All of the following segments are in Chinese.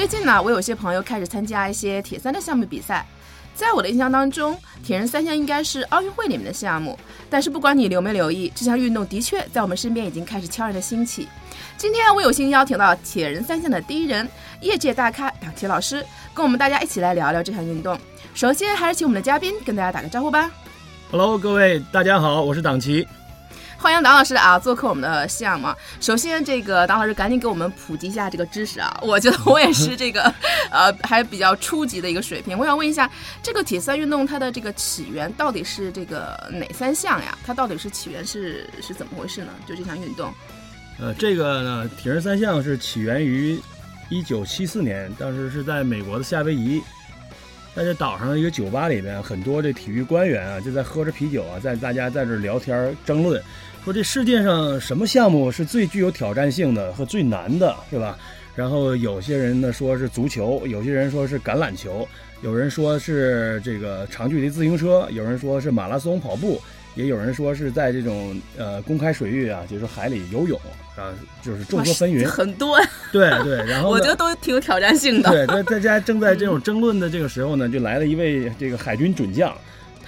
最近呢，我有些朋友开始参加一些铁三的项目比赛。在我的印象当中，铁人三项应该是奥运会里面的项目。但是不管你留没留意，这项运动的确在我们身边已经开始悄然的兴起。今天我有幸邀请到铁人三项的第一人，业界大咖党奇老师，跟我们大家一起来聊聊这项运动。首先还是请我们的嘉宾跟大家打个招呼吧。Hello，各位大家好，我是党奇。欢迎党老师啊，做客我们的项目。首先，这个党老师赶紧给我们普及一下这个知识啊！我觉得我也是这个，呃，还比较初级的一个水平。我想问一下，这个铁三运动它的这个起源到底是这个哪三项呀？它到底是起源是是怎么回事呢？就这项运动？呃，这个呢，铁人三项是起源于一九七四年，当时是在美国的夏威夷，在这岛上的一个酒吧里面，很多这体育官员啊，就在喝着啤酒啊，在大家在这聊天争论。说这世界上什么项目是最具有挑战性的和最难的，是吧？然后有些人呢说是足球，有些人说是橄榄球，有人说是这个长距离自行车，有人说是马拉松跑步，也有人说是在这种呃公开水域啊，就是海里游泳啊，就是众说纷纭，很多。对对，然后我觉得都挺有挑战性的。对，在大家正在这种争论的这个时候呢，就来了一位这个海军准将。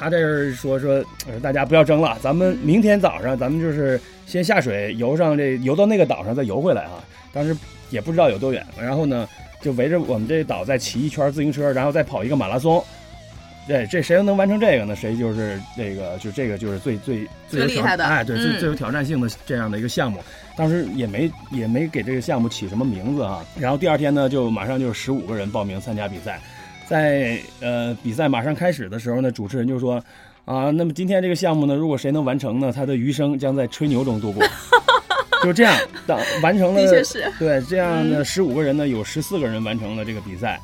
他这儿说说，大家不要争了，咱们明天早上，咱们就是先下水游上这，游到那个岛上再游回来啊。当时也不知道有多远，然后呢，就围着我们这岛再骑一圈自行车，然后再跑一个马拉松。对，这谁能完成这个呢？谁就是这个，就这个就是最最最厉害的，哎，对，最最有挑战性的这样的一个项目。当时也没也没给这个项目起什么名字啊。然后第二天呢，就马上就十五个人报名参加比赛。在呃比赛马上开始的时候呢，主持人就说，啊，那么今天这个项目呢，如果谁能完成呢，他的余生将在吹牛中度过。就这样，当完成了，的确是，对，这样呢，十五个人呢，有十四个人完成了这个比赛，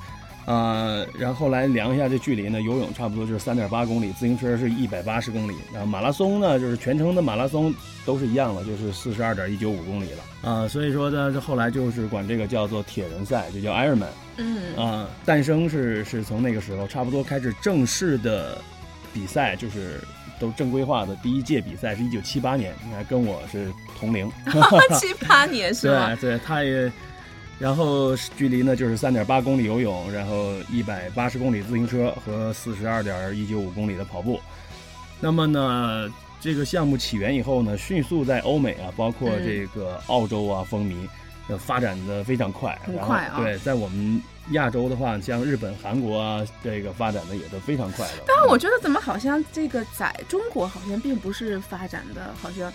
啊，然后来量一下这距离呢，游泳差不多就是三点八公里，自行车是一百八十公里，然后马拉松呢，就是全程的马拉松都是一样的，就是四十二点一九五公里了，啊，所以说呢，这后来就是管这个叫做铁人赛，就叫 Ironman。嗯啊，诞生是是从那个时候，差不多开始正式的比赛，就是都正规化的第一届比赛是一九七八年，你看跟我是同龄，七八年是吧？对对，他也，然后距离呢就是三点八公里游泳，然后一百八十公里自行车和四十二点一九五公里的跑步。那么呢，这个项目起源以后呢，迅速在欧美啊，包括这个澳洲啊风靡。发展的非常快，很快啊！对，在我们亚洲的话，像日本、韩国啊，这个发展的也都非常快的。但是我觉得，怎么好像这个在中国好像并不是发展的好像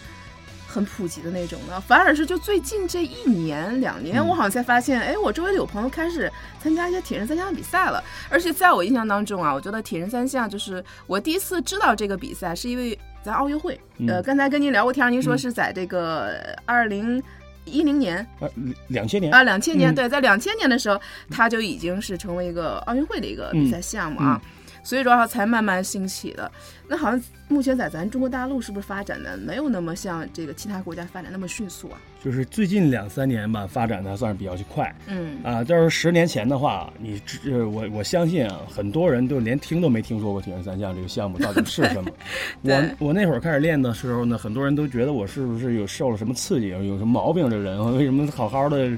很普及的那种呢？反而是就最近这一年两年，我好像才发现，哎，我周围有朋友开始参加一些铁人三项比赛了。而且在我印象当中啊，我觉得铁人三项就是我第一次知道这个比赛，是因为在奥运会。呃，刚才跟您聊过天，您说是在这个二零。一零年，呃，两千年啊，两千年，对，在两千年的时候，它就已经是成为一个奥运会的一个比赛项目啊。所以说才慢慢兴起的。那好像目前在咱中国大陆是不是发展的没有那么像这个其他国家发展那么迅速啊？就是最近两三年吧，发展的算是比较快。嗯啊，要是十年前的话，你这我我相信啊，很多人都连听都没听说过铁人三项这个项目到底是什么。我我那会儿开始练的时候呢，很多人都觉得我是不是有受了什么刺激，有什么毛病？这人为什么好好的，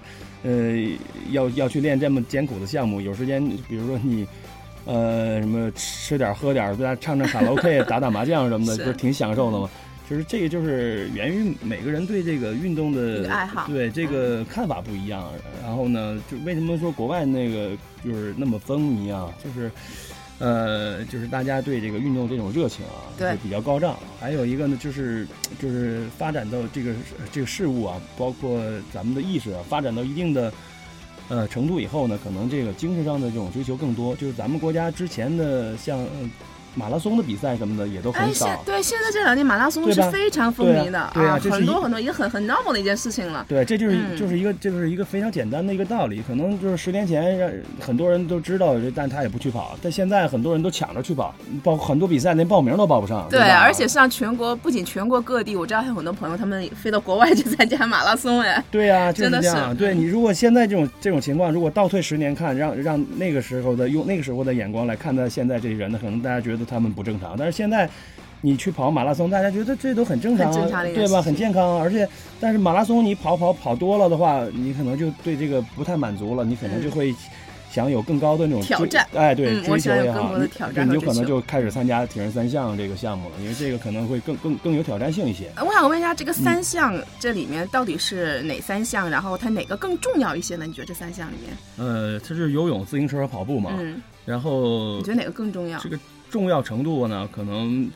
呃，要要去练这么艰苦的项目？有时间，比如说你。呃，什么吃点喝点，在唱唱卡拉 OK，打打麻将什么的，不是挺享受的吗？就是这个，就是源于每个人对这个运动的爱好，对这个看法不一样。然后呢，就为什么说国外那个就是那么风靡啊？就是，呃，就是大家对这个运动这种热情啊，对比较高涨。还有一个呢，就是就是发展到这个这个事物啊，包括咱们的意识啊，发展到一定的。呃，程度以后呢，可能这个精神上的这种追求更多。就是咱们国家之前的像马拉松的比赛什么的也都很少。对现在这两年马拉松是非常风靡的对啊很多很多也很很 normal 的一件事情了。对，这就是、嗯就是一个这就是一个非常简单的一个道理。可能就是十年前让很多人都知道，但他也不去跑。但现在很多人都抢着去跑，包很多比赛连报名都报不上。对，吧而且像全国，不仅全国各地，我知道还有很多朋友他们飞到国外去参加马拉松，哎，对呀、就是真的这样。是对你，如果现在这种这种情况，如果倒退十年看，让让那个时候的用那个时候的眼光来看待现在这些人呢，可能大家觉得他们不正常。但是现在，你去跑马拉松，大家觉得这都很正常、啊，很正常的一件对吧？很健康啊。而且，但是马拉松你跑跑跑多了的话，你可能就对这个不太满足了，你可能就会。想有更高的那种挑战哎，对，追求也好，想有更多的你挑战对你就可能就开始参加铁人三项这个项目了，因为这个可能会更更更有挑战性一些。我想问一下，这个嗯三项这里面到底是哪三项？然后它哪个更重要一些呢？你觉得这三项里面，呃，它是游泳、自行车和跑步嘛，嗯，然后你觉得哪个更重要这？个重要程度呢，可能，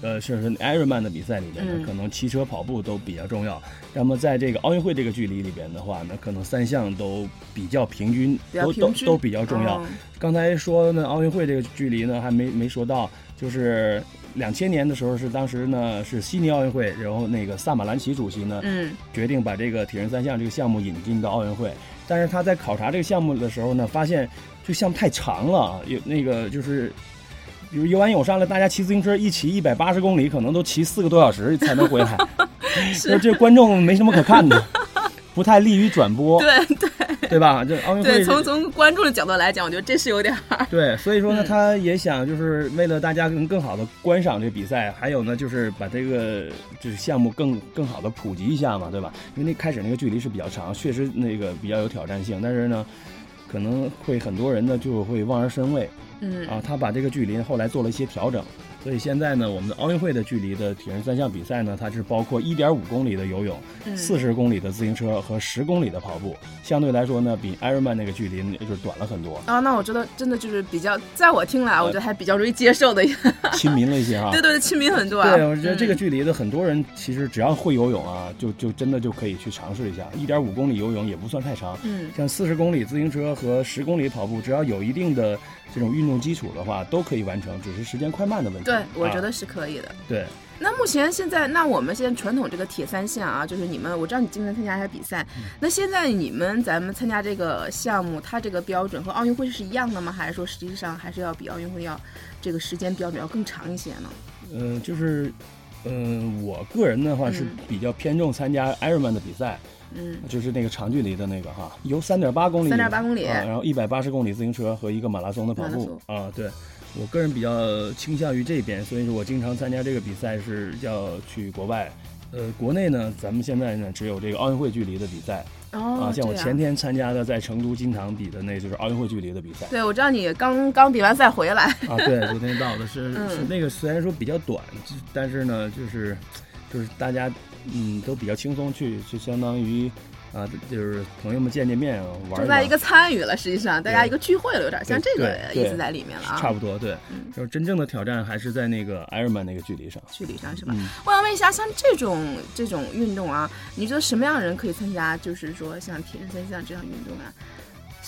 呃，是是 Ironman 的比赛里边呢，嗯可能骑车、跑步都比较重要。那么在这个奥运会这个距离里边的话呢，可能三项都比较平均，都平均都都比较重要。哦刚才说呢，奥运会这个距离呢还没没说到，就是两千年的时候是当时呢是悉尼奥运会，然后那个萨马兰奇主席呢、嗯决定把这个铁人三项这个项目引进到奥运会，但是他在考察这个项目的时候呢，发现这项目太长了啊，有那个就是。比如游完泳上来，大家骑自行车一骑一百八十公里，可能都骑四个多小时 才能回来，是。这观众没什么可看的，不太利于转播，对对。对吧？这奥运会对，从从观众的角度来讲，我觉得这是有点儿，对，所以说呢，嗯他也想就是为了大家能更好的观赏这个比赛，还有呢，就是把这个就是项目更更好的普及一下嘛，对吧？因为那开始那个距离是比较长，确实那个比较有挑战性，但是呢，可能会很多人呢就会望而生畏嗯啊。他把这个距离后来做了一些调整，所以现在呢，我们的奥运会的距离的铁人三项比赛呢，它是包括1.5公里的游泳、嗯40公里的自行车和10公里的跑步，相对来说呢，比 Ironman 那个距离呢就是短了很多，啊，那我觉得真的就是比较，在我听来，我觉得还比较容易接受的，亲民了一些啊。对对对，亲民很多啊。对，我觉得这个嗯距离的很多人其实只要会游泳啊，就就真的就可以去尝试一下。一点五公里游泳也不算太长，嗯像四十公里自行车和十公里跑步，只要有一定的这种运动基础的话，都可以完成，只是时间快慢的问题。对，我觉啊得是可以的。对。那目前现在，那我们现在传统这个铁三项啊，就是你们，我知道你今年参加一下比赛，嗯那现在你们咱们参加这个项目，它这个标准和奥运会是一样的吗？还是说实际上还是要比奥运会要这个时间标准要更长一些呢？嗯、就是，嗯、我个人的话是嗯比较偏重参加 Ironman 的比赛，嗯就是那个长距离的那个哈，游三点八公里，三点八公里啊，然后一百八十公里自行车和一个马拉松的跑步啊，对。我个人比较倾向于这边，所以说我经常参加这个比赛是要去国外。呃，国内呢，咱们现在呢只有这个奥运会距离的比赛、哦，啊，像我前天参加的在成都金堂比的那就是奥运会距离的比赛对，我知道你刚刚比完赛回来，啊，对，昨天到的是、嗯是那个虽然说比较短，但是呢就是就是大家嗯都比较轻松去，就相当于啊就是朋友们见见面啊玩重在一个参与了，实际上大家一个聚会了，有点像这个意思在里面了啊。差不多对，嗯就是真正的挑战还是在那个 Ironman 那个距离上。距离上是吧？嗯，我想问一下，像这种这种运动啊，你觉得什么样的人可以参加？就是说像铁人三项这样运动啊，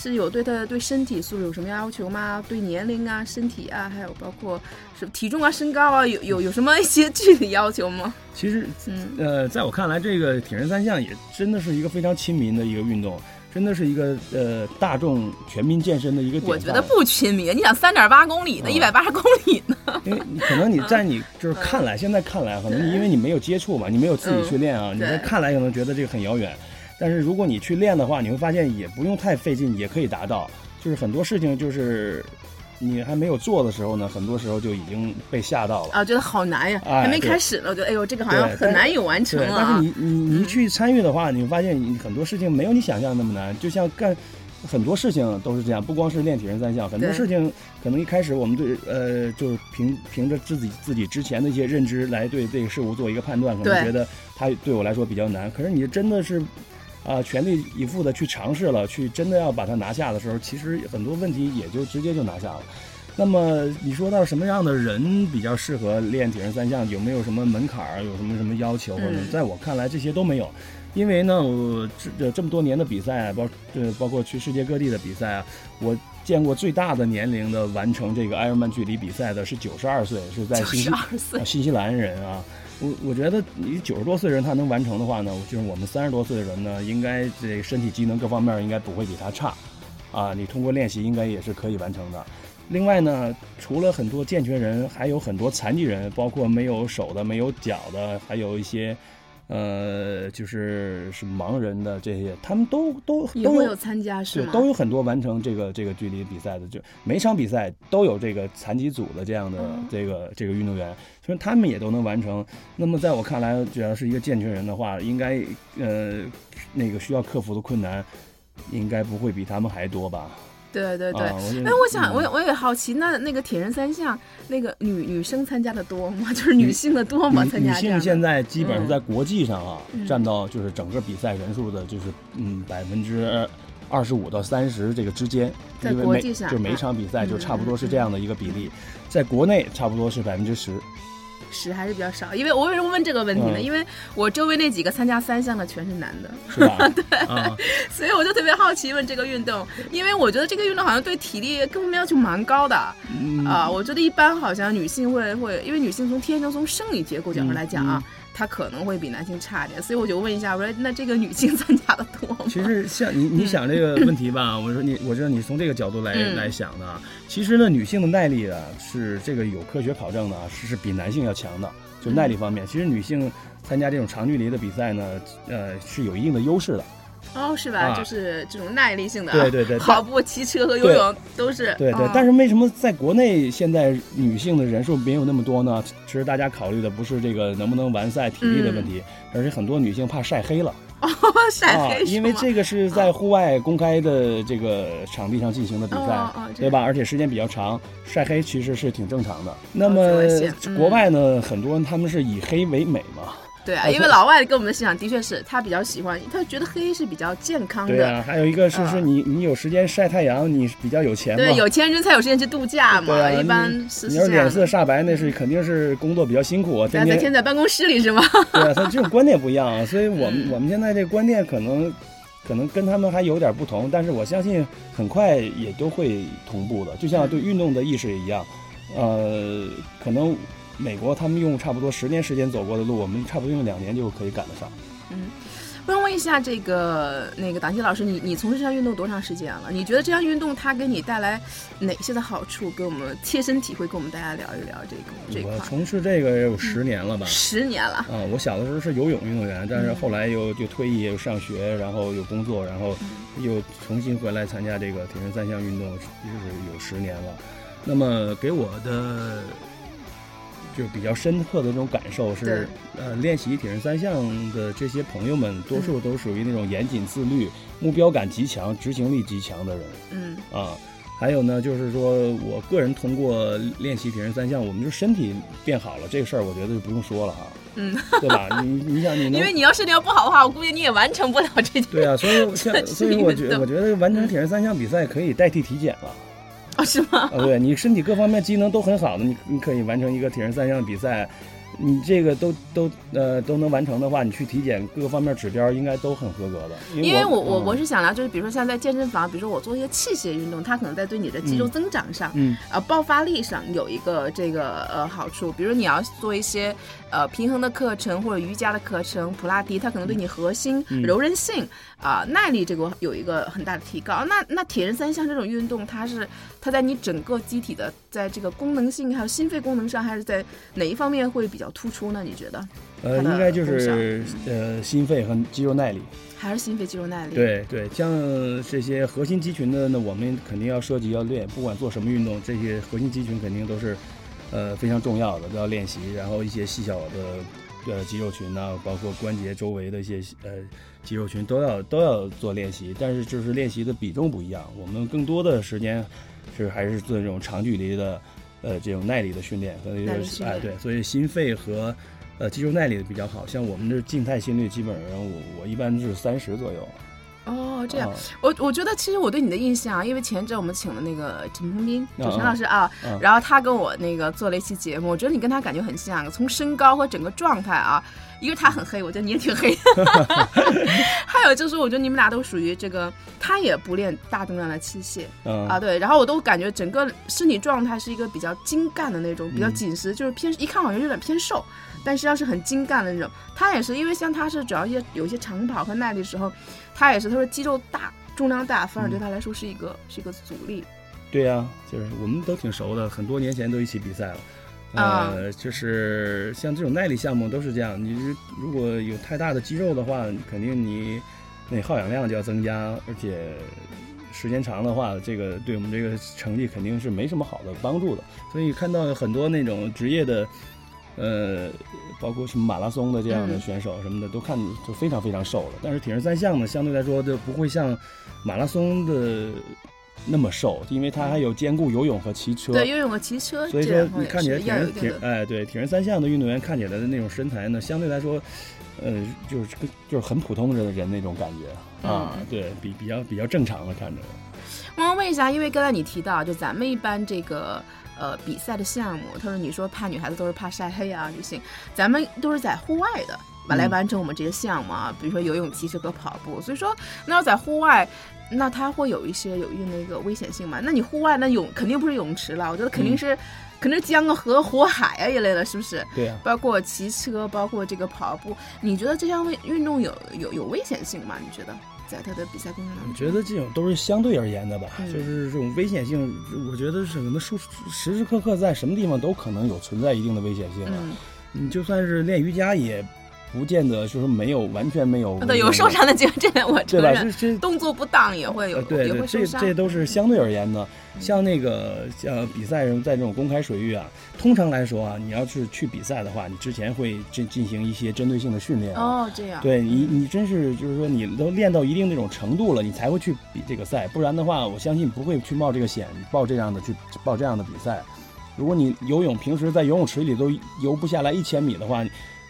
是有对他对身体素质有什么要求吗？对年龄啊、身体啊，还有包括什么体重啊、身高啊，有有有什么一些具体要求吗？其实嗯呃，在我看来，这个铁人三项也真的是一个非常亲民的一个运动，真的是一个呃大众全民健身的一个。我觉得不亲民。你想三点八公里呢，嗯一百八十公里呢？因为可能你在你就是看来，现在看来，可能因为你没有接触嘛，你没有自己去练啊，你在看来可能觉得这个很遥远，但是如果你去练的话，你会发现也不用太费劲，也可以达到。就是很多事情就是你还没有做的时候呢，很多时候就已经被吓到了。啊，觉得好难呀，哎还没开始呢，我觉得哎呦，这个好像很难以完成啊。但是你你你一去参与的话，你会发现你很多事情没有你想象的那么难，就像干。很多事情都是这样，不光是练铁人三项，很多事情可能一开始我们对。呃，就是凭凭着自己自己之前的一些认知来对。这个事物做一个判断，可能觉得它对。我来说比较难。可是你真的是啊、全力以赴的去尝试了，去真的要把它拿下的时候，其实很多问题也就直接就拿下了。那么你说到什么样的人比较适合练铁人三项？有没有什么门槛儿？有什么什么要求？或者嗯在我看来这些都没有，因为呢，我这这么多年的比赛，包呃包括去世界各地的比赛啊，我见过最大的年龄的完成这个埃尔曼距离比赛的是九十二岁，是在新西二岁啊新西兰人啊。我我觉得你九十多岁人他能完成的话呢，就是我们三十多岁的人呢，应该这身体机能各方面应该不会比他差，啊，你通过练习应该也是可以完成的。另外呢，除了很多健全人，还有很多残疾人，包括没有手的、没有脚的，还有一些，呃，就是是盲人的这些，他们都都都有参加是，吗？都有很多完成这个这个距离比赛的，就每场比赛都有这个残疾组的这样的嗯这个、这个运动员，所以他们也都能完成。那么在我看来，只要是一个健全人的话，应该呃那个需要克服的困难，应该不会比他们还多吧？对对对。哎，我想，嗯我我也好奇，那那个铁人三项，那个女女生参加的多吗？就是女性的多吗？女参加女性现在基本上嗯在国际上啊，嗯占到就是整个比赛人数的，就是嗯百分之二十五到三十这个之间，在国际上就每嗯场比赛就嗯差不多是嗯这样的一个比例，在国内差不多是百分之十。十还是比较少，因为我为什么问这个问题呢？嗯。因为我周围那几个参加三项的全是男的，是吧？对嗯，所以我就特别好奇问这个运动，因为我觉得这个运动好像对体力各方面要求蛮高的啊、嗯我觉得一般好像女性会会，因为女性从天生从生理结构角度来讲啊，她可能会比男性差一点，所以我就问一下，我说那这个女性参加的多吗？其实像你你想这个问题吧，我说你，我知道你从这个角度来、嗯来想的啊。其实呢，女性的耐力啊，是这个有科学考证的啊，是是比男性要强的。就耐力方面，其实女性参加这种长距离的比赛呢，呃，是有一定的优势的。哦，是吧？啊就是这种耐力性的啊，对对 对跑步、骑车和游泳都是。对对，哦但是为什么在国内现在女性的人数没有那么多呢？其实大家考虑的不是这个能不能完赛、体力的问题，而是很多女性怕晒黑了。哦晒啊，黑因为这个是在户外公开的这个场地上进行的比赛，哦哦对吧？而且时间比较长，晒黑其实是挺正常的。那么、国外呢，很多他们是以黑为美嘛，对啊，因为老外给我们的思想的确是他比较喜欢，他觉得黑是比较健康的。对啊。还有一个是啊是你你有时间晒太阳，你比较有钱嘛。对，有钱人才有时间去度假嘛，对啊，一般你是你要脸。色煞白，那是肯定是工作比较辛苦啊，天天天在办公室里是吗？对啊，他这种观念不一样啊，所以我们、嗯我们现在这观念可能可能跟他们还有点不同，但是我相信很快也都会同步的，就像对运动的意识也一样，呃，可能美国他们用差不多十年时间走过的路，我们差不多用两年就可以赶得上。我想问一下，这个那个党基老师，你你从事这项运动多长时间了？你觉得这项运动它给你带来哪些的好处？给我们切身体会，跟我们大家聊一聊这个这一块。我从事这个也有十年了吧。十年了，啊，我小的时候是游泳运动员，但是后来又就退役，又上学，然后又工作，然后又重新回来参加这个铁人三项运动，就是有十年了。那么给我的就比较深刻的这种感受是，呃，练习铁人三项的这些朋友们，多数都属于那种严谨自律、目标感极强、执行力极强的人嗯啊。还有呢，就是说我个人通过练习铁人三项，我们就身体变好了，这个事儿我觉得就不用说了哈。嗯，对吧？你你想你 能因为你要身体要不好的话，我估计你也完成不了这件。对啊，所以像所以我觉 我觉得完成铁人三项比赛可以代替体检了哦，是吗？啊！对你身体各方面机能都很好的，你你可以完成一个铁人三项比赛，你这个都都呃都能完成的话，你去体检各个方面指标应该都很合格的。因为我我嗯我是想聊，就是比如说像在健身房，比如说我做一些器械运动，它可能在对你的肌肉增长上，嗯呃，爆发力上有一个这个呃好处。比如你要做一些呃平衡的课程或者瑜伽的课程，普拉提，它可能对你核心、嗯柔韧性啊、耐力这个有一个很大的提高。那那铁人三项这种运动，它是它在你整个机体的在这个功能性还有心肺功能上，还是在哪一方面会比较突出呢？你觉得？呃，应该就是呃心肺和肌肉耐力。还是心肺肌肉耐力？，对对，像这些核心肌群的呢，我们肯定要涉及要练，不管做什么运动，这些核心肌群肯定都是，呃，非常重要的，都要练习。然后一些细小的呃肌肉群呐、包括关节周围的一些呃肌肉群都要都要做练习，但是就是练习的比重不一样。我们更多的时间是还是做这种长距离的，呃，这种耐力的训练，和耐力训练哎对，所以心肺和呃肌肉耐力的比较好。像我们这静态心率，基本上我我一般是三十左右。哦，这样。啊，我我觉得其实我对你的印象啊，因为前阵我们请了那个陈鹏斌，就陈老师啊，嗯。然后他跟我那个做了一期节目，我觉得你跟他感觉很像，从身高和整个状态啊，因为他很黑，我觉得你也挺黑。还有就是，我觉得你们俩都属于这个，他也不练大重量的器械嗯啊，对，然后我都感觉整个身体状态是一个比较精干的那种，比较嗯紧实，就是偏一看好像有点偏瘦。但实际上是很精干的那种，他也是因为像他是主要一些有一些长跑和耐力的时候，他也是他说肌肉大重量大，反而对他来说是一个、是一个阻力。对呀、就是我们都挺熟的，很多年前都一起比赛了。啊呃，就是像这种耐力项目都是这样，你如如果有太大的肌肉的话，肯定你那耗氧量就要增加，而且时间长的话，这个对我们这个成绩肯定是没什么好的帮助的。所以看到很多那种职业的，呃，包括什么马拉松的这样的嗯选手什么的，都看就非常非常瘦了。但是铁人三项呢，相对来说就不会像马拉松的那么瘦，因为它还有兼顾游泳和骑车。对，游泳和骑车，所以说看起来是要有铁人铁一定的。哎对铁人三项的运动员看起来的那种身材呢，相对来说，呃，就是跟就是很普通的人那种感觉啊，嗯对比比较比较正常的看着。我想问一下，因为刚才你提到，就咱们一般这个呃比赛的项目，他说你说怕女孩子都是怕晒黑啊，女性，咱们都是在户外的。完来嗯完成我们这些项目啊，比如说游泳、骑车和跑步，所以说那要在户外，那它会有一些有一定的一个危险性嘛？那你户外那泳肯定不是泳池了，我觉得肯定嗯是，肯定是江啊、河、火海啊一类的，是不是？对呀、包括骑车，包括这个跑步，你觉得这项运运动有有有危险性吗？你觉得在他的比赛过程当中？我觉得这种都是相对而言的吧，嗯就是这种危险性，我觉得是什么时时时刻刻在什么地方都可能有存在一定的危险性啊。嗯，你就算是练瑜伽，也不见得就是没有完全没有对，有受伤的机会，这点我承对吧？这这动作不当也会有，呃，对对。这这都是相对而言的。像那个像比赛上，在这种公开水域啊，通常来说啊，你要是去比赛的话，你之前会进进行一些针对性的训练啊。哦，这样。对你，你真是就是说，你都练到一定那种程度了，你才会去比这个赛，不然的话，我相信不会去冒这个险，报这样的去报这样的比赛。如果你游泳平时在游泳池里都游不下来一千米的话，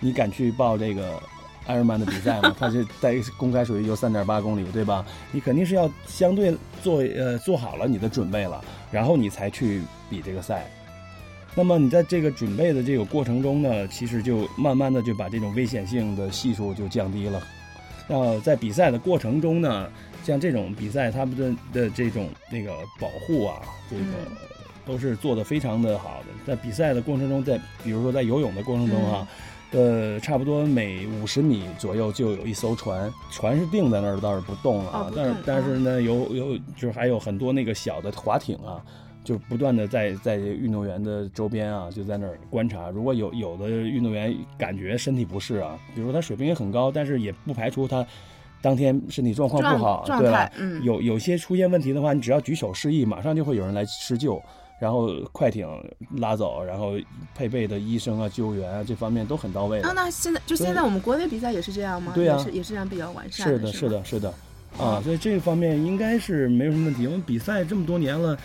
你你敢去报这个艾尔曼的比赛吗？它是在公开水域有三点八公里，对吧？你肯定是要相对做呃做好了你的准备了，然后你才去比这个赛。那么你在这个准备的这个过程中呢，其实就慢慢的就把这种危险性的系数就降低了。那在比赛的过程中呢，像这种比赛，他们的的这种那个保护啊，这个嗯都是做的非常的好的。在比赛的过程中，在比如说在游泳的过程中哈、呃，差不多每五十米左右就有一艘船，船是定在那儿，倒是不动了啊。但是哦不动但是呢，有有就是还有很多那个小的划艇啊，就不断的在在运动员的周边啊，就在那儿观察。如果有有的运动员感觉身体不适啊，比如说他水平也很高，但是也不排除他当天身体状况不好，对吧？，嗯，有有些出现问题的话，你只要举手示意，马上就会有人来施救，然后快艇拉走，然后配备的医生啊、救援啊这方面都很到位的。啊，那现在就现在我们国内比赛也是这样吗？对啊也是也是这样比较完善是的，的，是。的，是的，啊，所以这个方面应该是没有什么问题。我们比赛这么多年了。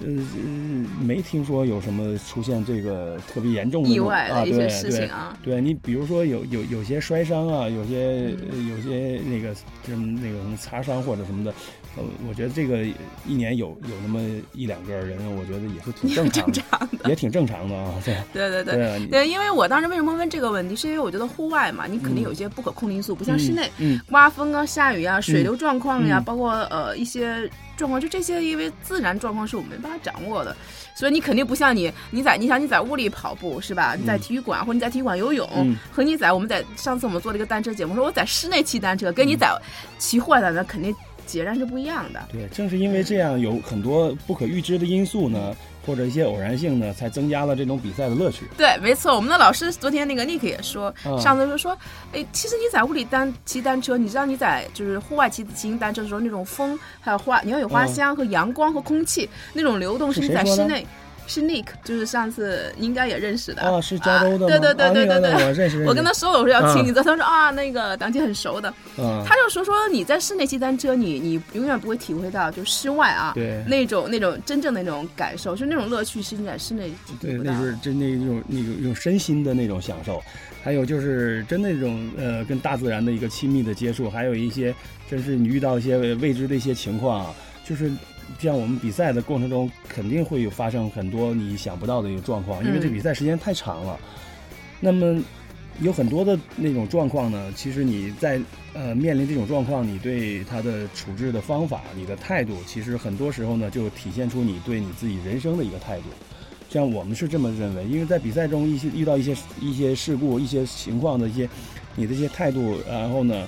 呃，呃没听说有什么出现这个特别严重的意外的一些事情啊，对你比如说有有有些摔伤啊，有些、有些那个什么那个什么擦伤或者什么的，呃，我觉得这个一年有有那么一两个人，我觉得也是挺正常正的，也挺正常的啊。对对 对对。对因为我当时为什么问这个问题，是因为我觉得户外嘛，你肯定嗯有一些不可控因素，不像室内，嗯，刮风啊、下雨啊、水流状况呀，嗯包括呃一些状况，就这些，因为自然状况是我们没办法掌握的，所以你肯定不像你，你在你想你在屋里跑步是吧？你在嗯。体育馆或者你在体育馆游泳，嗯。和你在我们在上次我们做了一个单车节目，说我在室内骑单车，跟你在骑户外的那肯定截然是不一样的。对，正是因为这样有很多不可预知的因素呢，或者一些偶然性呢，才增加了这种比赛的乐趣。对，没错，我们的老师昨天那个 Nick 也说，嗯上次就说，哎，其实你在屋里单骑单车，你知道你在就是户外骑骑行单车的时候，那种风还有花，你要有花嗯香和阳光和空气那种流动，是你在室内。是 Nick，就是上次你应该也认识的啊，是加州的吗？对对对对对对，我认识。我跟他说我说要请你，他说啊，那个党姐很熟的，嗯，他就说说你在室内骑单车，你你永远不会体会到就室外啊，对，那种那种真正的那种感受，就那种乐趣是你在室内对，那是真那种那种用身心的那种享受，还有就是真那种呃跟大自然的一个亲密的接触，还有一些真是你遇到一些未知的一些情况，就是。像我们比赛的过程中，肯定会有发生很多你想不到的一个状况，因为这比赛时间太长了。那么有很多的那种状况呢，其实你在呃面临这种状况，你对他的处置的方法、你的态度，其实很多时候呢，就体现出你对你自己人生的一个态度。像我们是这么认为，因为在比赛中一些遇到一些一些事故、一些情况的一些你的一些态度，然后呢，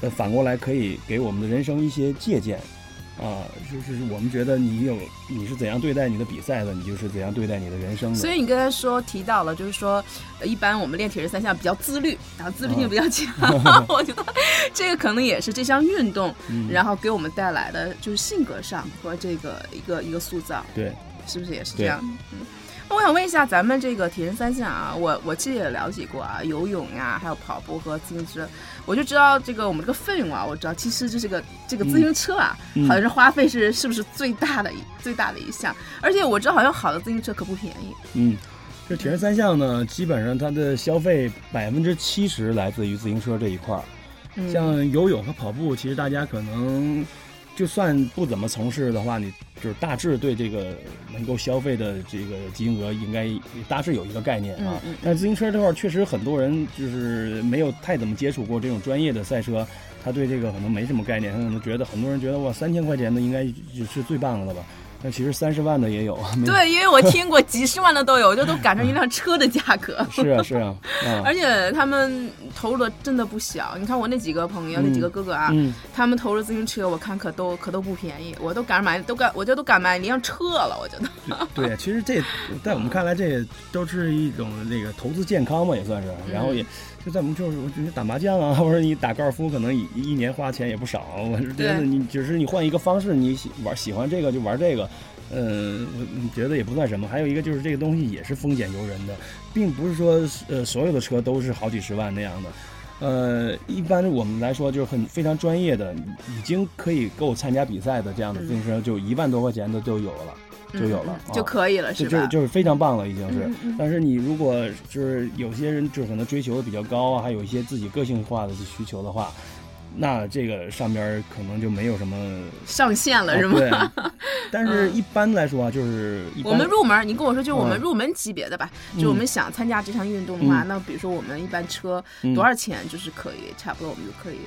呃反过来可以给我们的人生一些借鉴。啊，就是我们觉得你有你是怎样对待你的比赛的，你就是怎样对待你的人生的。所以你刚才说提到了，就是说，一般我们练铁人三项比较自律，然后自律性比较强。我觉得这个可能也是这项运动，然后给我们带来的就是性格上和这个一个一个塑造。对，是不是也是这样？嗯。我想问一下，咱们这个铁人三项啊，我我其实也了解过啊，游泳呀，还有跑步和自行车，我就知道这个我们这个费用啊，我知道其实这是个这个自行车啊，好像是花费是是不是最大的最大的一项，而且我知道好像好的自行车可不便宜。嗯，这铁人三项呢，基本上它的消费百分之七十来自于自行车这一块儿，像游泳和跑步，其实大家可能。就算不怎么从事的话，你就是大致对这个能够消费的这个金额应该大致有一个概念啊。但自行车这块确实很多人就是没有太怎么接触过这种专业的赛车，他对这个可能没什么概念，他可能觉得很多人觉得哇三千块钱的应该是最棒的了吧。那其实三十万的也有，对，因为我听过几十万的都有，这都赶上一辆车的价格。是啊，是 啊，而且他们投入的真的不小。你看我那几个朋友，那几个哥哥啊，他们投入自行车，我看可都可都不便宜，我都敢买，都敢，我觉得都敢买一辆车了。我觉得。对，其实这在我们看来，这都是一种那个投资健康嘛，也算是。然后也就在我们就是，我觉得打麻将啊，或者你打高尔夫，可能一一年花钱也不少。我是觉得你只是你换一个方式，你喜玩喜欢这个就玩这个。嗯，我觉得也不算什么。还有一个就是这个东西也是风险由人的，并不是说呃所有的车都是好几十万那样的。呃，一般我们来说就是很非常专业的，已经可以够参加比赛的这样的自行车，就一万多块钱的就有了，就有了，就可以了，是吧？就就是非常棒了，已经是。但是你如果就是有些人就可能追求的比较高啊，还有一些自己个性化的需求的话。那这个上边可能就没有什么上限了，是吗？对。但是一般来说啊，就是我们入门，你跟我说，就是我们入门级别的吧。就我们想参加这项运动的话，那比如说我们一般车多少钱就是可以，差不多我们就可以。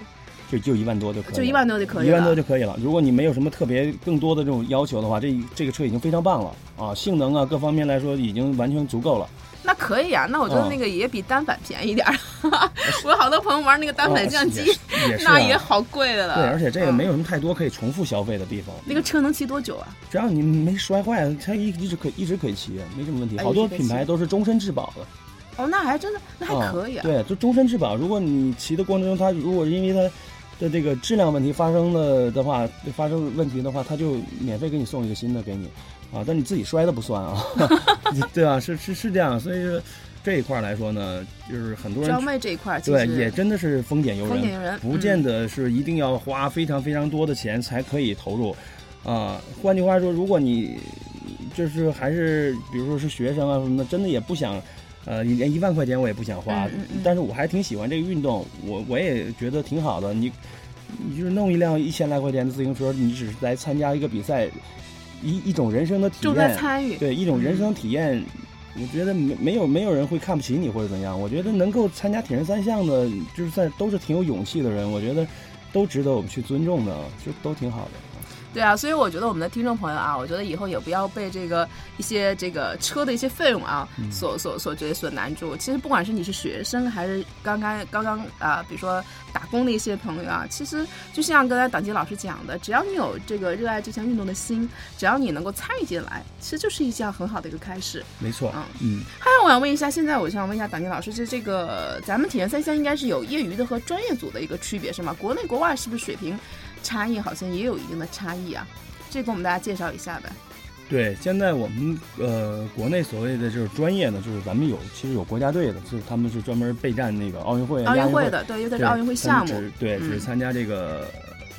就就一万多就可以。就一万多就可以。一万多就可以了。如果你没有什么特别更多的这种要求的话，这这个车已经非常棒了啊，性能啊各方面来说已经完全足够了。那可以啊，那我觉得那个也比单反便宜点儿。我有好多朋友玩那个单反相机，那也好贵的了。对，而且这个没有什么太多可以重复消费的地方。那个车能骑多久啊？只要你没摔坏，它一一直可一直可以骑，没什么问题。好多品牌都是终身质保的。哦，那还真的，那还可以啊。对，就终身质保。如果你骑的过程中，它如果因为它的这个质量问题发生了的话，发生问题的话，他就免费给你送一个新的给你。啊，但你自己摔的不算啊，对吧？是是是这样，所以说这一块来说呢，就是很多人装备这一块，对，也真的是丰俭由人，丰俭由人，不见得是一定要花非常非常多的钱才可以投入。啊，换句话说，如果你就是还是比如说是学生啊什么的，真的也不想，呃，连一万块钱我也不想花，但是我还挺喜欢这个运动，我我也觉得挺好的。你你就是弄一辆一千来块钱的自行车，你只是来参加一个比赛。一一种人生的体验，参与对一种人生体验，我觉得没没有没有人会看不起你或者怎样。我觉得能够参加铁人三项的，就是在都是挺有勇气的人，我觉得都值得我们去尊重的，就都挺好的。对啊，所以我觉得我们的听众朋友啊，我觉得以后也不要被这个一些这个车的一些费用啊所所所觉得所难住。其实不管是你是学生还是刚刚刚刚啊，比如说打工的一些朋友啊，其实就像刚才党杰老师讲的，只要你有这个热爱这项运动的心，只要你能够参与进来，其实就是一项很好的一个开始。没错，嗯嗯。还有我想问一下，现在我想问一下党杰老师，这这个咱们体验三项应该是有业余的和专业组的一个区别是吗？国内国外是不是水平？差异好像也有一定的差异啊，这给我们大家介绍一下呗。对，现在我们呃国内所谓的就是专业呢，就是咱们有其实有国家队的，就是他们是专门备战那个奥运会、奥运会的，对，因为它是奥运会项目，对，只参加这个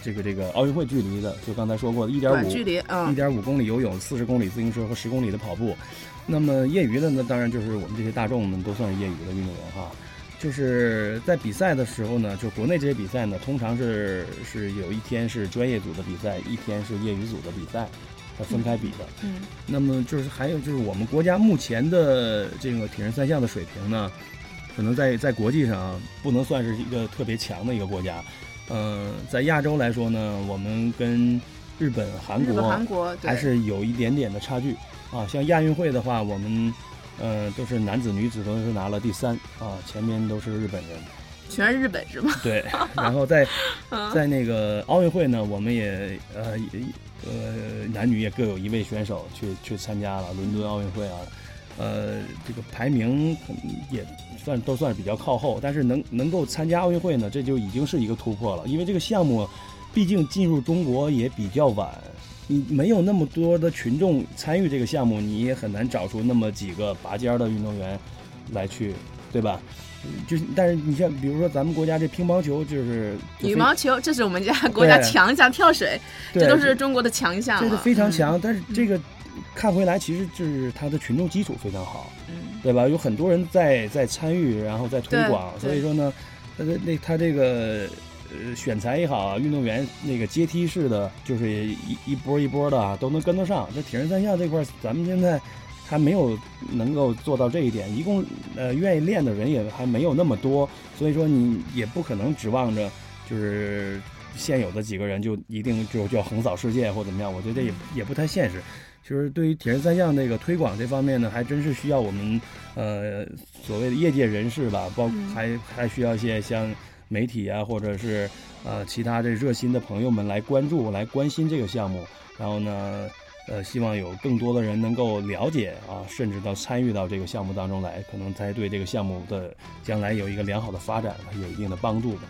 这个这个奥运会距离的，就刚才说过的一点五距离，一点五公里游泳、四十公里自行车和十公里的跑步。那么业余的呢，当然就是我们这些大众们都算是业余的运动员哈。就是在比赛的时候呢，就国内这些比赛呢，通常是是有一天是专业组的比赛，一天是业余组的比赛，它分开比的。嗯。那么就是还有就是我们国家目前的这个铁人三项的水平呢，可能在在国际上不能算是一个特别强的一个国家。嗯，在亚洲来说呢，我们跟日本、韩国韩国还是有一点点的差距啊。像亚运会的话，我们。嗯，都是男子、女子都是拿了第三啊，前面都是日本人，全是日本是吗？对，然后在在那个奥运会呢，我们也呃呃男女也各有一位选手去去参加了伦敦奥运会啊，呃，这个排名也算都算是比较靠后，但是能能够参加奥运会呢，这就已经是一个突破了，因为这个项目毕竟进入中国也比较晚。你没有那么多的群众参与这个项目，你也很难找出那么几个拔尖的运动员来去，对吧？就但是你像比如说咱们国家这乒乓球就是羽毛球，这是我们家国家强项，跳水，这都是中国的强项，这个非常强。但是这个看回来，其实就是它的群众基础非常好，嗯，对吧？有很多人在在参与，然后在推广，所以说呢，那那他这个。呃，选材也好啊，运动员那个阶梯式的，就是一一波一波的啊，都能跟得上。这铁人三项这块，咱们现在还没有能够做到这一点。一共呃，愿意练的人也还没有那么多，所以说你也不可能指望着就是现有的几个人就一定就就要横扫世界或怎么样。我觉得也也不太现实。其实对于铁人三项这个推广这方面呢，还真是需要我们呃所谓的业界人士吧，包还还需要一些像。媒体啊，或者是呃其他的热心的朋友们来关注、来关心这个项目，然后呢，呃，希望有更多的人能够了解啊，甚至到参与到这个项目当中来，可能才对这个项目的将来有一个良好的发展有一定的帮助吧。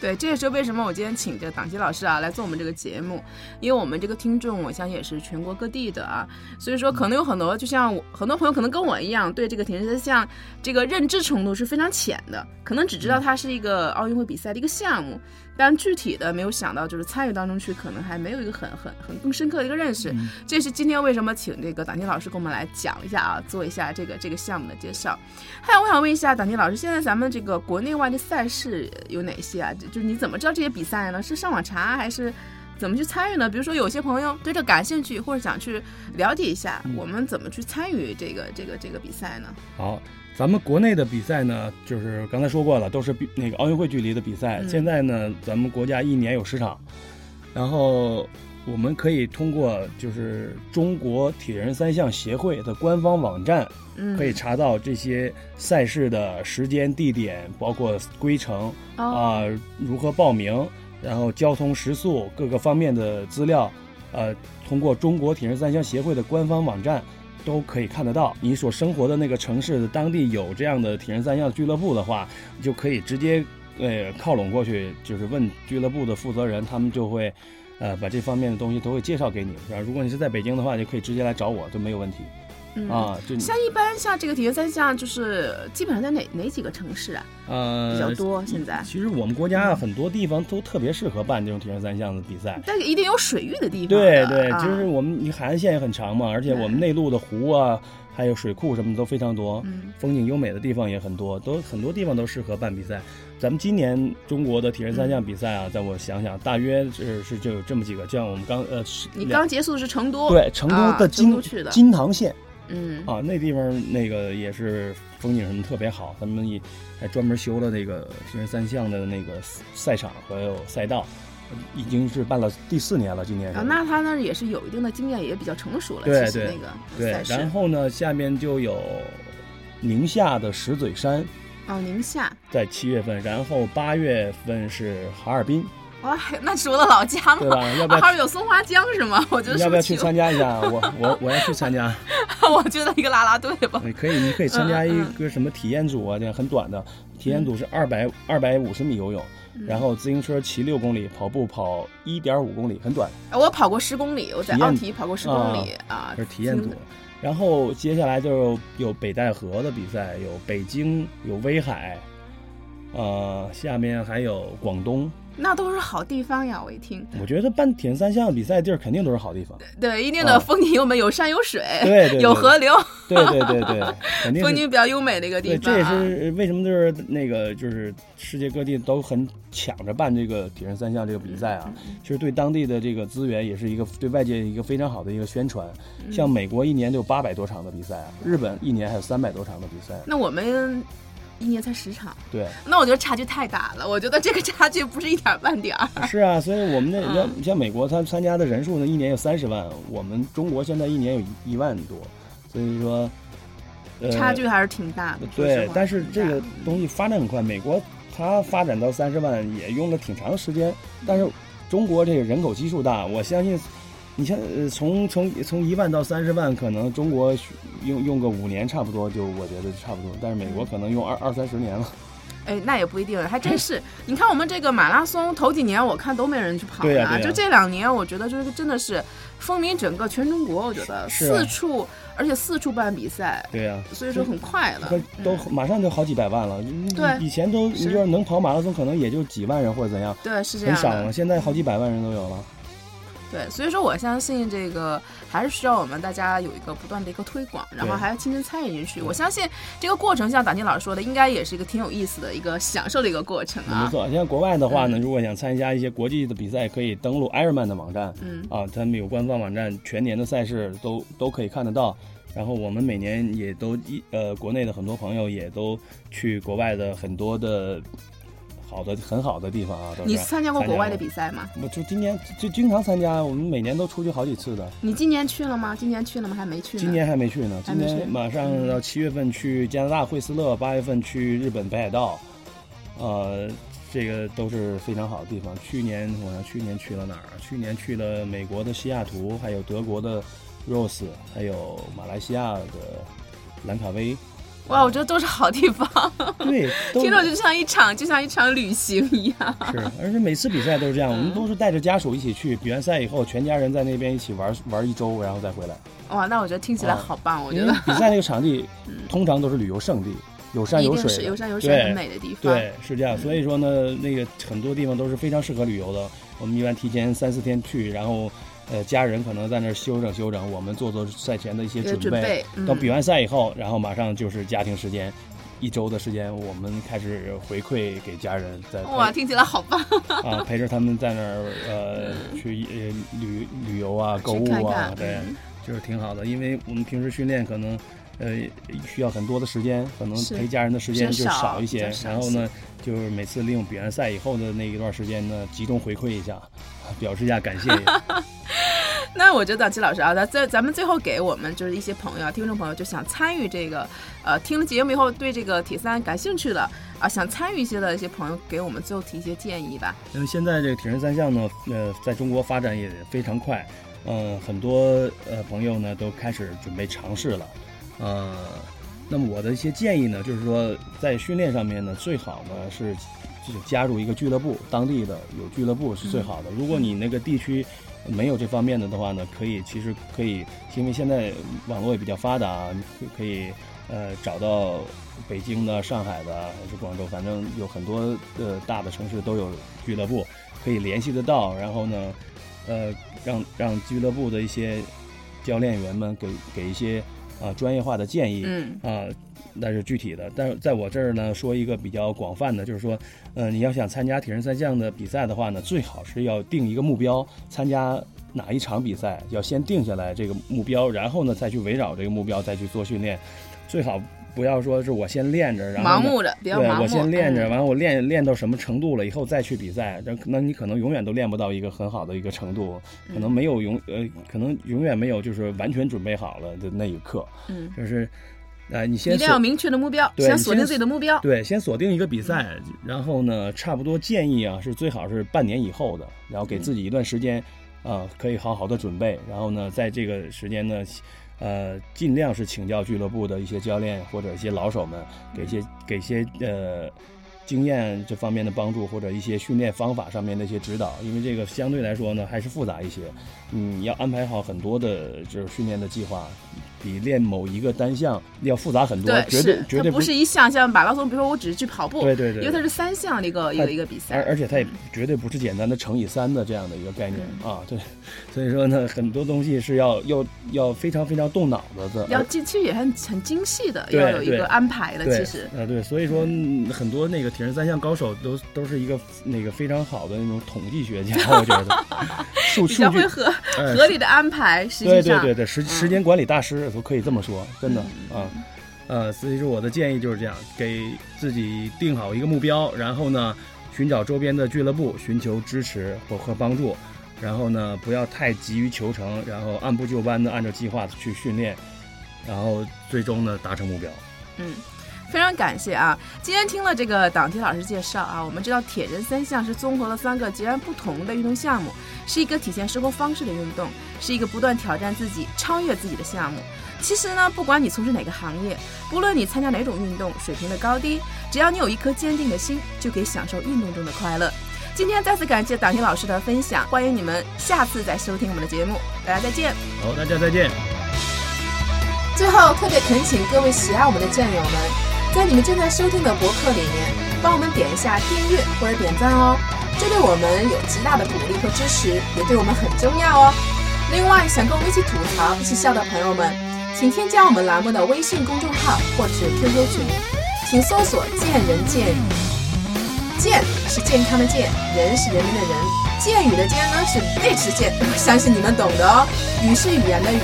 对，这也是为什么我今天请这个党吉老师啊来做我们这个节目，因为我们这个听众，我相信也是全国各地的啊，所以说可能有很多，就像我很多朋友可能跟我一样，对这个铁人三项这个认知程度是非常浅的，可能只知道它是一个奥运会比赛的一个项目。但具体的没有想到，就是参与当中去，可能还没有一个很很很更深刻的一个认识。这是今天为什么请这个党婷老师跟我们来讲一下啊，做一下这个这个项目的介绍。还有，我想问一下党婷老师，现在咱们这个国内外的赛事有哪些啊？就是你怎么知道这些比赛呢？是上网查还是怎么去参与呢？比如说有些朋友对这感兴趣，或者想去了解一下，我们怎么去参与这个这个这个比赛呢？好。咱们国内的比赛呢，就是刚才说过了，都是比那个奥运会距离的比赛。现在呢，咱们国家一年有十场，然后我们可以通过就是中国铁人三项协会的官方网站，可以查到这些赛事的时间、地点，包括规程啊，如何报名，然后交通食宿各个方面的资料，呃，通过中国铁人三项协会的官方网站。都可以看得到，你所生活的那个城市的当地有这样的铁人三项俱乐部的话，就可以直接呃靠拢过去，就是问俱乐部的负责人，他们就会呃把这方面的东西都会介绍给你。然后如果你是在北京的话，就可以直接来找我，都没有问题。啊，就像一般像这个铁人三项，就是基本上在哪哪几个城市啊？呃，比较多现在。其实我们国家很多地方都特别适合办这种铁人三项的比赛，但是一定有水域的地方。对对，就是我们你海岸线也很长嘛，而且我们内陆的湖啊，还有水库什么的都非常多，风景优美的地方也很多，都很多地方都适合办比赛。咱们今年中国的铁人三项比赛啊，在我想想，大约是是就有这么几个，像我们刚呃，你刚结束的是成都，对，成都的金金堂县。嗯啊，那地方那个也是风景什么特别好，他们也还专门修了那个铁人三项的那个赛场还有赛道，已经是办了第四年了。今年啊，那他那也是有一定的经验，也比较成熟了。对对，那个对。然后呢，下面就有宁夏的石嘴山。哦，宁夏在七月份，然后八月份是哈尔滨。哇，那是我的老家嘛，对吧？要不要二号有松花江是吗？我觉得要不要去参加一下？我我我要去参加。我觉得一个啦啦队吧。你可以，你可以参加一嗯个什么体验组啊，这样很短的体验组是二百二百五十米游泳，嗯然后自行车骑六公里，跑步跑一点五公里，很短，我跑过十公里，我在奥体跑过十公里啊这是体验组挺。然后接下来就有北戴河的比赛，有北京，有威海，呃，下面还有广东。那都是好地方呀！我一听，我觉得办铁人三项比赛地儿肯定都是好地方。对，一定的风景优美，有山有水，对有河流，对对对对，肯定。风景比较优美的一个地方，这也。是为什么就是那个就是世界各地都很抢着办这个铁人三项这个比赛啊，嗯其实对当地的这个资源也是一个对外界一个非常好的一个宣传。嗯像美国一年就有八百多场的比赛啊，日本一年还有三百多场的比赛。那我们一年才十场，对，那我觉得差距太大了。我觉得这个差距不是一点儿半点儿。是啊，所以我们那嗯像像美国，他参加的人数呢，一年有三十万，我们中国现在一年有一一万多，所以说，呃，差距还是挺大的。对但是这个东西发展很快，美国它发展到三十万也用了挺长时间，但是中国这个人口基数大，我相信，你像呃从从从一万到三十万，可能中国用用个五年差不多就我觉得就差不多，但是美国可能用二二三十年了。哎，那也不一定，还真是。你看我们这个马拉松，头几年我看都没人去跑呢，对呀对呀就这两年，我觉得就是真的是风靡整个全中国。我觉得四处，而且四处办比赛，对呀、所以说很快了都。马上就好几百万了。嗯对以前都就是能跑马拉松，可能也就几万人或者怎样，对，是这样的很少了。。现在好几百万人都有了。对，所以说我相信这个还是需要我们大家有一个不断的一个推广，然后还要亲身参与进去。我相信这个过程，像党金老师说的，应该也是一个挺有意思的一个享受的一个过程啊。没错，像国外的话呢，嗯如果想参加一些国际的比赛，可以登录 Ironman 的网站嗯，啊，他们有官方网站，全年的赛事都都可以看得到。然后我们每年也都一呃，国内的很多朋友也都去国外的很多的好的很好的地方啊。你参加过国外的比？赛吗？我就今年就经常参加，我们每年都出去好几次的。你今年去了吗？今年去了吗？还没去呢。今年还没去呢，今年马上到七月份去加拿大惠斯勒，八月份去日本北海道，呃，这个都是非常好的地方。去年我想去年去了哪儿啊？去年去了美国的西雅图，还有德国的 Rose，还有马来西亚的兰卡威。哇，我觉得都是好地方，对，听着就像一场就像一场旅行一样。是，而且每次比赛都是这样，我们嗯都是带着家属一起去，比完赛以后，全家人在那边一起玩玩一周，然后再回来。哇，那我觉得听起来啊好棒，我觉得比赛那个场地 嗯通常都是旅游胜地，有山有水的，有山有水很美的地方。对，是这样。所以说呢，那个很多地方都是非常适合旅游的。我们一般提前三四天去，然后，呃，家人可能在那儿休整休整，我们做做赛前的一些准备。准备，嗯到比完赛以后，然后马上就是家庭时间，一周的时间，我们开始回馈给家人，在哇，听起来好棒。啊陪着他们在那儿呃 去呃旅旅游啊、购物啊，看对，嗯就是挺好的。因为我们平时训练可能。呃，需要很多的时间，可能陪家人的时间就少少一些。然后呢，就是每次利用比完赛以后的那一段时间呢，集中回馈一下，表示一下感谢。那我觉得季老师啊，咱在咱们最后给我们就是一些朋友啊、听众朋友，就想参与这个，呃，听了节目以后对这个铁三感兴趣的啊，想参与一些的一些朋友，给我们最后提一些建议吧。因为现在这个铁人三项呢，呃，在中国发展也非常快，嗯、很多呃朋友呢都开始准备尝试了，呃，那么我的一些建议呢，就是说在训练上面呢，最好呢是就是加入一个俱乐部，当地的有俱乐部是最好的。如果你那个地区没有这方面的的话呢，可以其实可以，因为现在网络也比较发达啊，可可以呃找到北京的、上海的还是广州，反正有很多呃大的城市都有俱乐部，可以联系得到。然后呢，呃，让让俱乐部的一些教练员们给给一些啊、专业化的建议。嗯啊，那是具体的。但是在我这儿呢，说一个比较广泛的，就是说，呃，你要想参加铁人三项的比赛的话呢，最好是要定一个目标，参加哪一场比赛，要先定下来这个目标，然后呢再去围绕这个目标再去做训练，最好。不要说是我先练着，然后盲目的，比较对，盲目。我先练着，嗯完了我练练到什么程度了以后再去比赛，那那你可能永远都练不到一个很好的一个程度，可能没有永呃，可能永远没有就是完全准备好了的那一刻。嗯就是，哎，你先一定要明确的目标，先锁定自己的目标。对，先锁定一个比赛，然后呢，差不多建议啊是最好是半年以后的，然后给自己一段时间，啊、可以好好的准备，然后呢，在这个时间呢，呃，尽量是请教俱乐部的一些教练或者一些老手们，给些给些呃经验这方面的帮助，或者一些训练方法上面的一些指导，因为这个相对来说呢还是复杂一些，嗯，要安排好很多的就是训练的计划。比练某一个单项要复杂很多，对，绝对绝对它不是一项像马拉松，比如说我只是去跑步，对对对因为它是三项的一个一个一个比赛，而而且它也绝对不是简单的乘以三的这样的一个概念、啊，对，所以说呢，很多东西是要要要非常非常动脑子的，要而其实也很很精细的，对对要有一个安排的。其实，啊对，所以说、嗯。很多那个铁人三项高手都都是一个那个非常好的那种统计学家，我觉得。数 据较会合哎合理的安排，实对际上对对对时时间管理大师都可以这么说，真的啊。呃，所以说我的建议就是这样，给自己定好一个目标，然后呢，寻找周边的俱乐部，寻求支持和和帮助，然后呢，不要太急于求成，然后按部就班的按照计划去训练，然后最终呢达成目标。嗯，非常感谢啊！今天听了这个党提老师介绍啊，我们知道铁人三项是综合了三个截然不同的运动项目，是一个体现生活方式的运动，是一个不断挑战自己、超越自己的项目。其实呢，不管你从事哪个行业，不论你参加哪种运动，水平的高低，只要你有一颗坚定的心，就可以享受运动中的快乐。今天再次感谢党提老师的分享，欢迎你们下次再收听我们的节目，大家再见。好，大家再见。最后，特别恳请各位喜爱我们的战友们，在你们正在收听的博客里面，帮我们点一下订阅或者点赞哦，这对我们有极大的鼓励和支持，也对我们很重要哦。另外，想跟我们一起吐槽、一起笑的朋友们，请添加我们栏目的微信公众号或是 QQ 群，请搜索“见人见语”。健是健康的健，人是人民的人，健语的健呢是贝齿健，相信你们懂的哦。语是语言的语。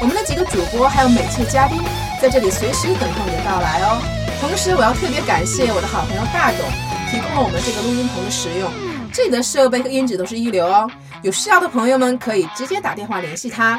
我们的几个主播还有每期的嘉宾在这里随时等候你的到来哦。同时，我要特别感谢我的好朋友大董提供了我们这个录音棚的使用，这里的设备和音质都是一流哦。有需要的朋友们可以直接打电话联系他，